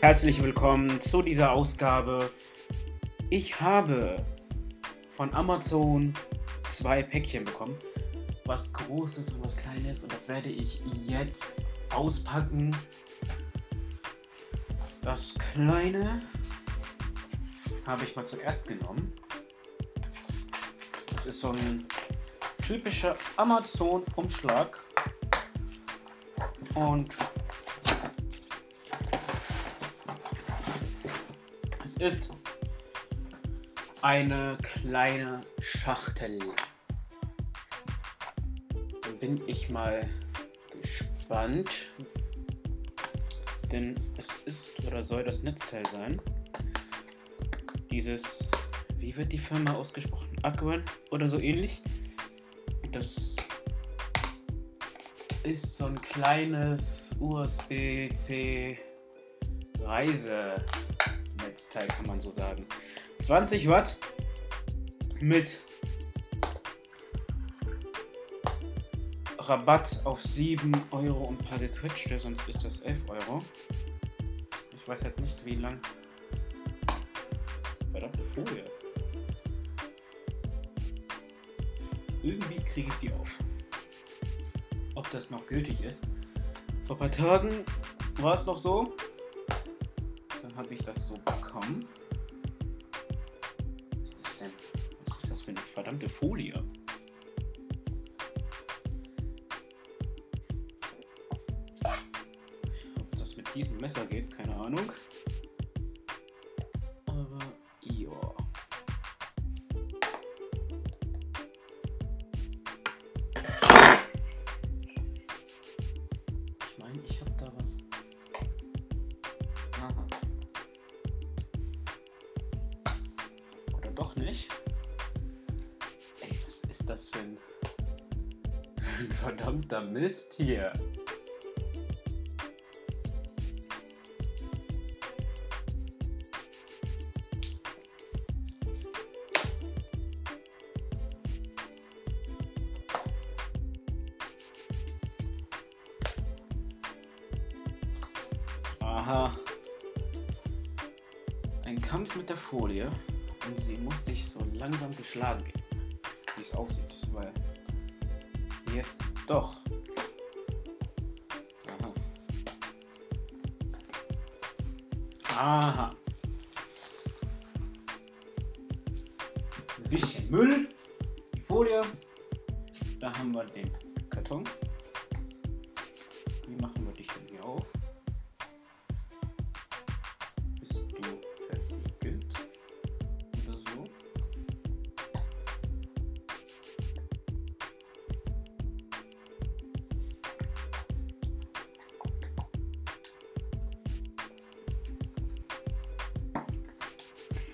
Herzlich willkommen zu dieser Ausgabe. Ich habe von Amazon zwei Päckchen bekommen. Was Großes und was Kleines. Und das werde ich jetzt auspacken. Das Kleine habe ich mal zuerst genommen. Das ist so ein typischer Amazon-Umschlag. Und Es ist eine kleine Schachtel. Bin ich mal gespannt. Denn es ist oder soll das Netzteil sein. Dieses, wie wird die Firma ausgesprochen? Aquan oder so ähnlich. Das ist so ein kleines USB-C Reise Netzteil, kann man so sagen. 20 Watt mit Rabatt auf 7 Euro und ein paar gequetschte, sonst ist das 11 Euro. Ich weiß halt nicht, wie lang. Verdammte Folie. Irgendwie kriege ich die auf. Ob das noch gültig ist. Vor ein paar Tagen war es noch so, dann habe ich das so bekommen. Was ist, denn? Was ist das für eine verdammte Folie? Messer geht, keine Ahnung. Aber ja. Ich meine, ich habe da was Aha. Oder doch nicht? Ey, was ist das für ein, ein verdammter Mist hier? Ein Kampf mit der Folie und sie muss sich so langsam geschlagen geben, wie es aussieht, weil jetzt doch. Aha. Aha. Ein bisschen Müll, die Folie. Da haben wir den Karton.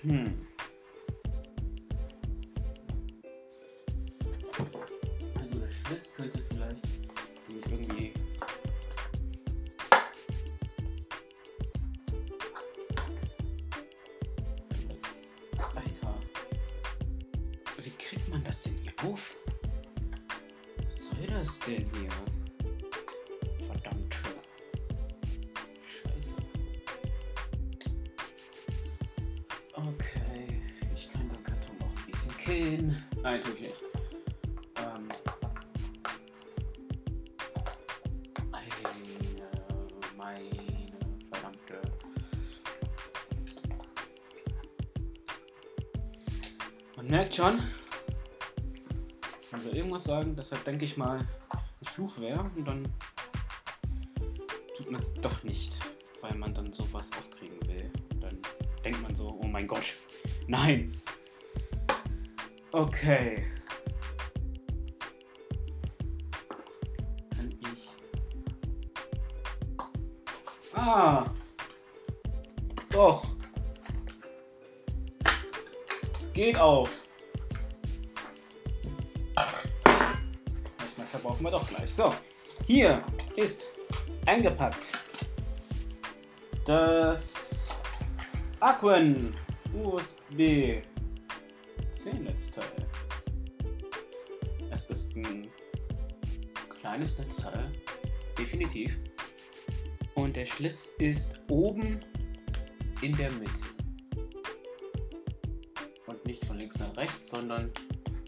Hm. Also der Schlitz könnte vielleicht irgendwie Alter. Wie kriegt man das denn hier auf? Was soll das denn hier? Killen. Nein, tue ich nicht. Ähm. Eine, meine verdammte. Man merkt schon, man will irgendwas sagen, deshalb denke ich mal, ein Fluch wäre und dann tut man es doch nicht, weil man dann sowas aufkriegen will. Dann denkt man so, oh mein Gott, nein. Okay. Kann ich. Ah! Doch! Es geht auf! Das Messer brauchen wir doch gleich. So, hier ist eingepackt das Aquen USB C-Netzteil. Es ist ein kleines Netzteil, definitiv. Und der Schlitz ist oben in der Mitte. Und nicht von links nach rechts, sondern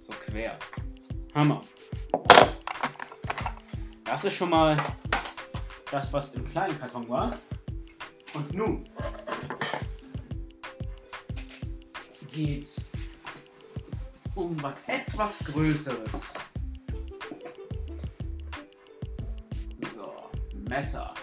so quer. Hammer. Das ist schon mal das, was im kleinen Karton war. Und nun geht's um was etwas Größeres. So, Messer.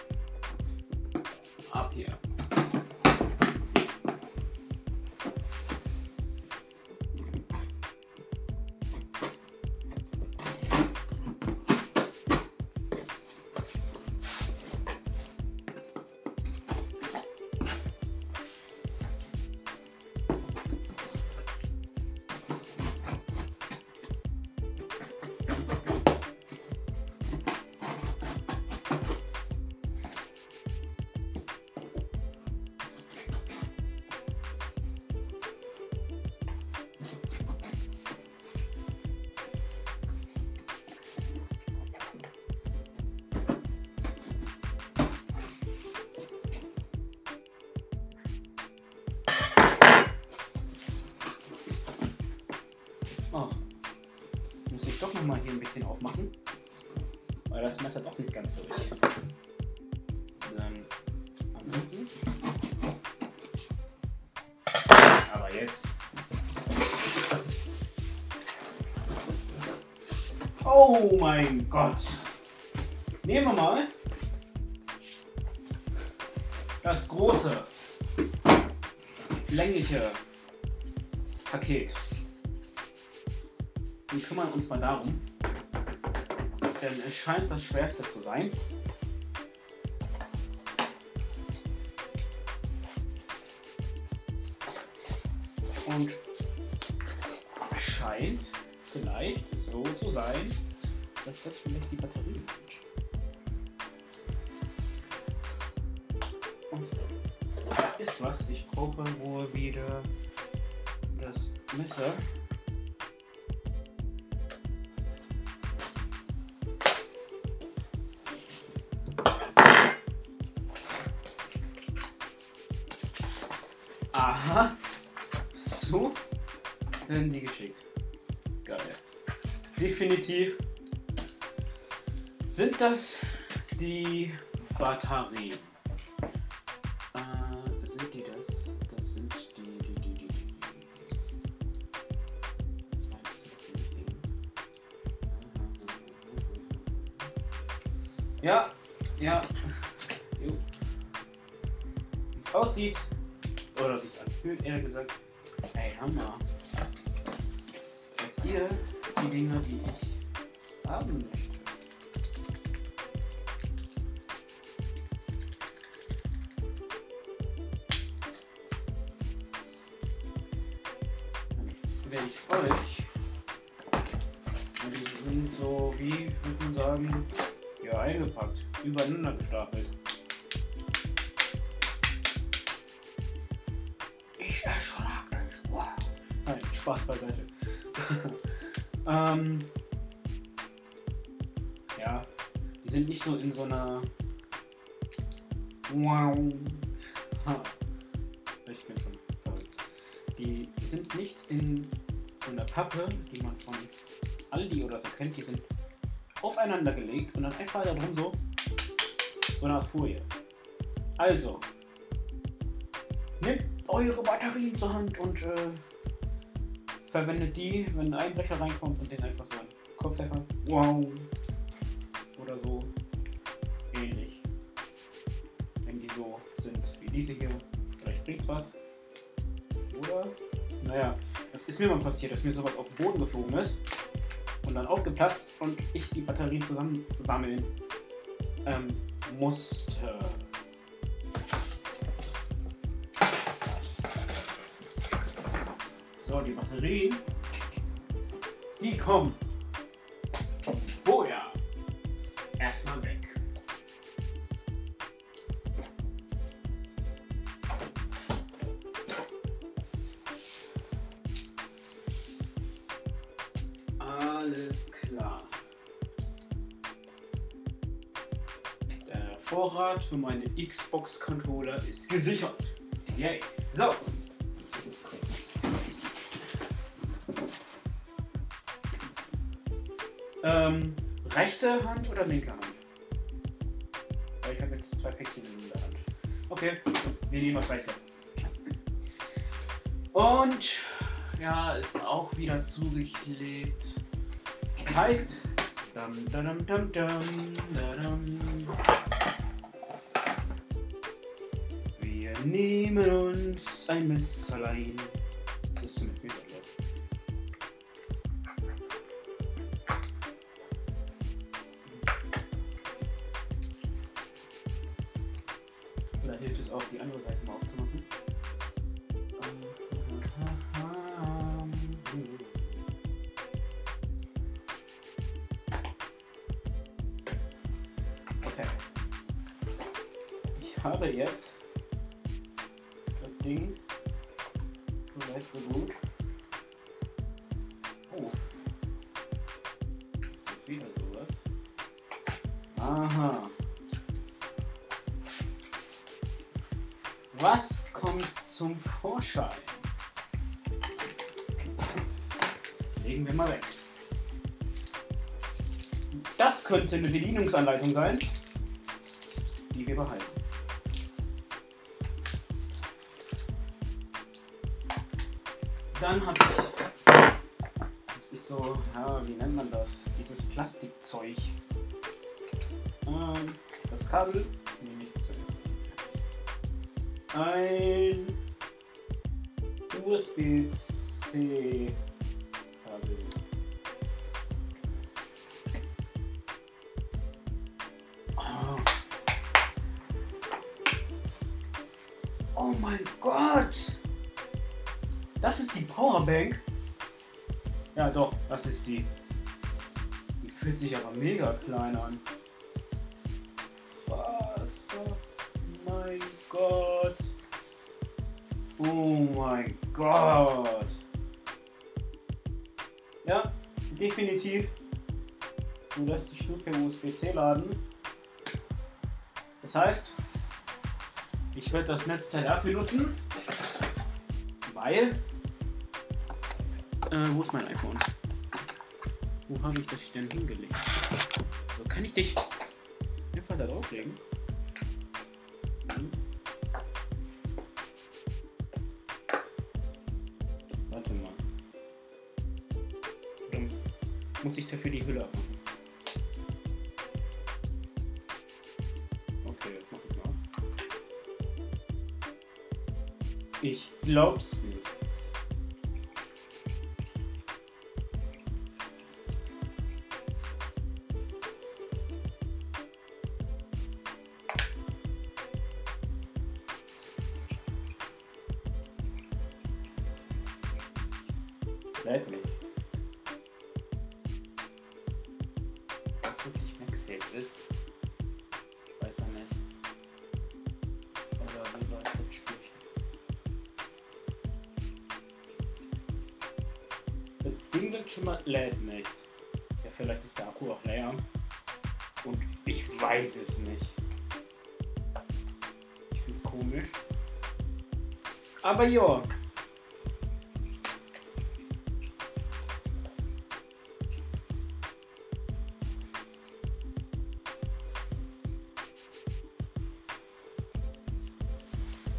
Ich doch noch mal hier ein bisschen aufmachen. Weil das Messer doch nicht ganz durch. Dann ansetzen. Aber jetzt. Oh mein Gott. Nehmen wir mal das große, längliche Paket und kümmern uns mal darum. Denn es scheint das Schwerste zu sein. Und scheint vielleicht so zu sein, dass das vielleicht die Batterie. Und da ist was. Ich brauche wohl wieder das Messer. Aha. So werden die geschickt. Geil. Definitiv sind das die Batterien. Äh, sind die das? Das sind die, die, die, die. Das. Ja, ja. Wie es aussieht, oder sich anfühlt, eher gesagt. Ey, Hammer. Seid ihr die Dinge, die ich haben möchte? Spaß beiseite. ähm, ja, die sind nicht so in so einer. Wow. Ha. Ich bin schon verrückt. Die sind nicht in so einer Pappe, die man von Aldi oder so kennt. Die sind aufeinander gelegt und dann einfach da drum so. So eine Folie. Also, nehmt eure Batterien zur Hand und äh, verwendet die, wenn ein Einbrecher reinkommt und den einfach so einen Kopf pfeffert. Wow. Oder so ähnlich. Wenn die so sind wie diese hier. Vielleicht bringt's was. Oder? Naja, das ist mir mal passiert, dass mir sowas auf den Boden geflogen ist und dann aufgeplatzt und ich die Batterien zusammensammeln ähm, musste. Batterien, die kommen vorher erstmal weg. Alles klar. Der Vorrat für meine Xbox-Controller ist gesichert. Yay. So, Ähm, rechte Hand oder linke Hand? Weil ich habe jetzt zwei Päckchen in der Hand. Okay, wir nehmen das rechte. Und ja, ist auch wieder zugeklebt. Heißt. Dum, dum, dum. Wir nehmen uns ein Messerlein. Habe jetzt das Ding so weit so gut. Oh. Das ist wieder sowas. Aha. Was kommt zum Vorschein? Legen wir mal weg. Das könnte eine Bedienungsanleitung sein, die wir behalten. Dann habe ich, das ist so, ja, wie nennt man das? Dieses Plastikzeug. Ähm, das Kabel nehme ich zuerst. Ein USB-C. Oh. oh mein Gott! Das ist die Powerbank. Ja, doch, das ist die. Die fühlt sich aber mega klein an. Was? Oh mein Gott. Oh mein Gott. Ja, definitiv. Du lässt dich nur per USB-C laden. Das heißt, ich werde das Netzteil dafür nutzen, weil. Äh, wo ist mein iPhone? Wo habe ich das denn hingelegt? So, kann ich dich einfach da drauflegen? Warte mal. Dann muss ich dafür die Hülle abmachen. Ich glaub's nicht. Das Ding sind schon mal lädt nicht. Ja, vielleicht ist der Akku auch leer. Und ich weiß es nicht. Ich find's komisch. Aber ja.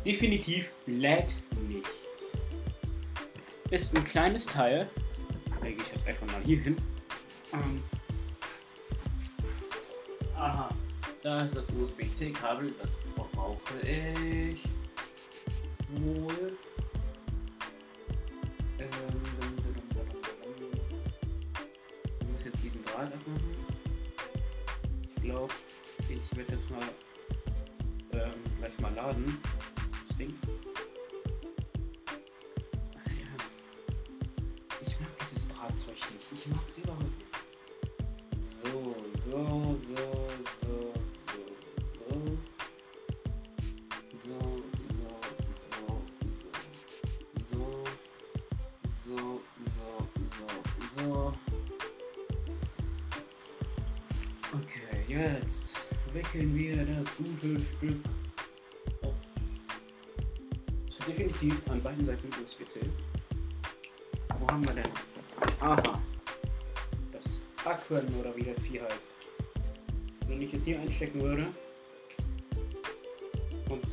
Definitiv lädt nicht. Ist ein kleines Teil. Lege ich das einfach mal hier hin. Ähm. Aha. Da ist das USB-C-Kabel. Das brauche ich. Wohl. Ähm. Ich muss jetzt diesen Draht abmachen. Ich glaube, ich werde das mal ähm, gleich mal laden. Das Ding. Drahtzeug nicht. Ich mag es überhaupt nicht. So, so, so, so, so, so. So, so, so, so, so, so, so, so. jetzt wickeln wir das gute Stück. hat definitiv an beiden Seiten USB-C. Wo haben wir denn? Aha. Das Akron oder wie das Vieh heißt. Wenn ich es hier einstecken würde und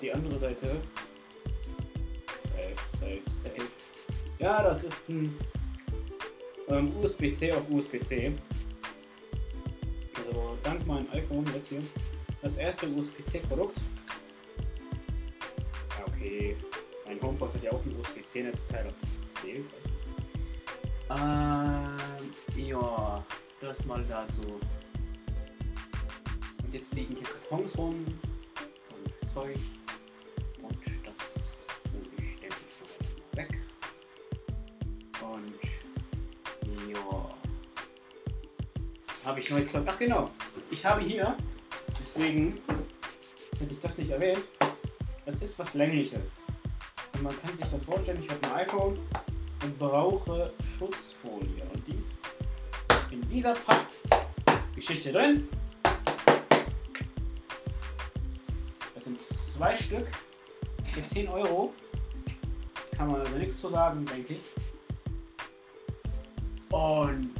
die andere Seite. Safe, safe, safe. Ja, das ist ein ähm, USB-C auf USB-C. Also dank meinem iPhone jetzt hier das erste USB-C-Produkt. Ja, okay. Mein HomePod hat ja auch ein USB-C-Netzteil, ob das zählt. Ähm, ja, das mal dazu. Und jetzt liegen hier Kartons rum und Zeug. Und das tue ich, denke ich, weg. Und ja. Jetzt habe ich neues Zeug. Ach genau. Ich habe hier, deswegen hätte ich das nicht erwähnt, es ist was längliches. Und man kann sich das vorstellen, ich habe ein iPhone und brauche Schutzfolie. Und die ist in dieser Pappgeschichte drin. Das sind zwei Stück für 10 Euro. Kann man also nichts zu sagen, denke ich. Und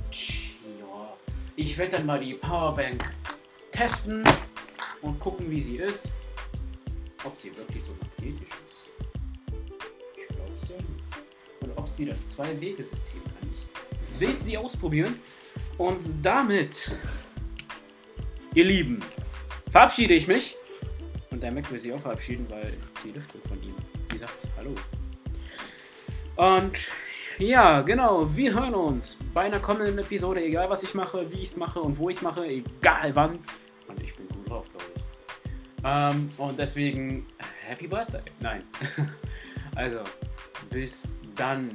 ja, ich werde dann mal die Powerbank testen und gucken, wie sie ist. Ob sie wirklich so magnetisch ist. Sie das Zwei-Wege-System kann. Ich will sie ausprobieren. Und damit, ihr Lieben, verabschiede ich mich. Und der Mac will sich auch verabschieden, weil die Lüftung von ihm, die sagt Hallo. Und ja, genau, wir hören uns bei einer kommenden Episode, egal was ich mache, wie ich es mache und wo ich es mache, egal wann. Und ich bin gut drauf, glaube ich. Ähm, und deswegen, Happy Birthday. Nein. also, bis dann.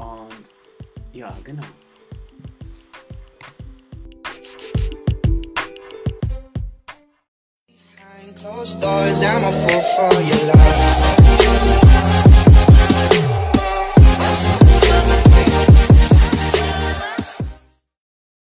Und ja, genau. Closed doors, I'm a fool for your love.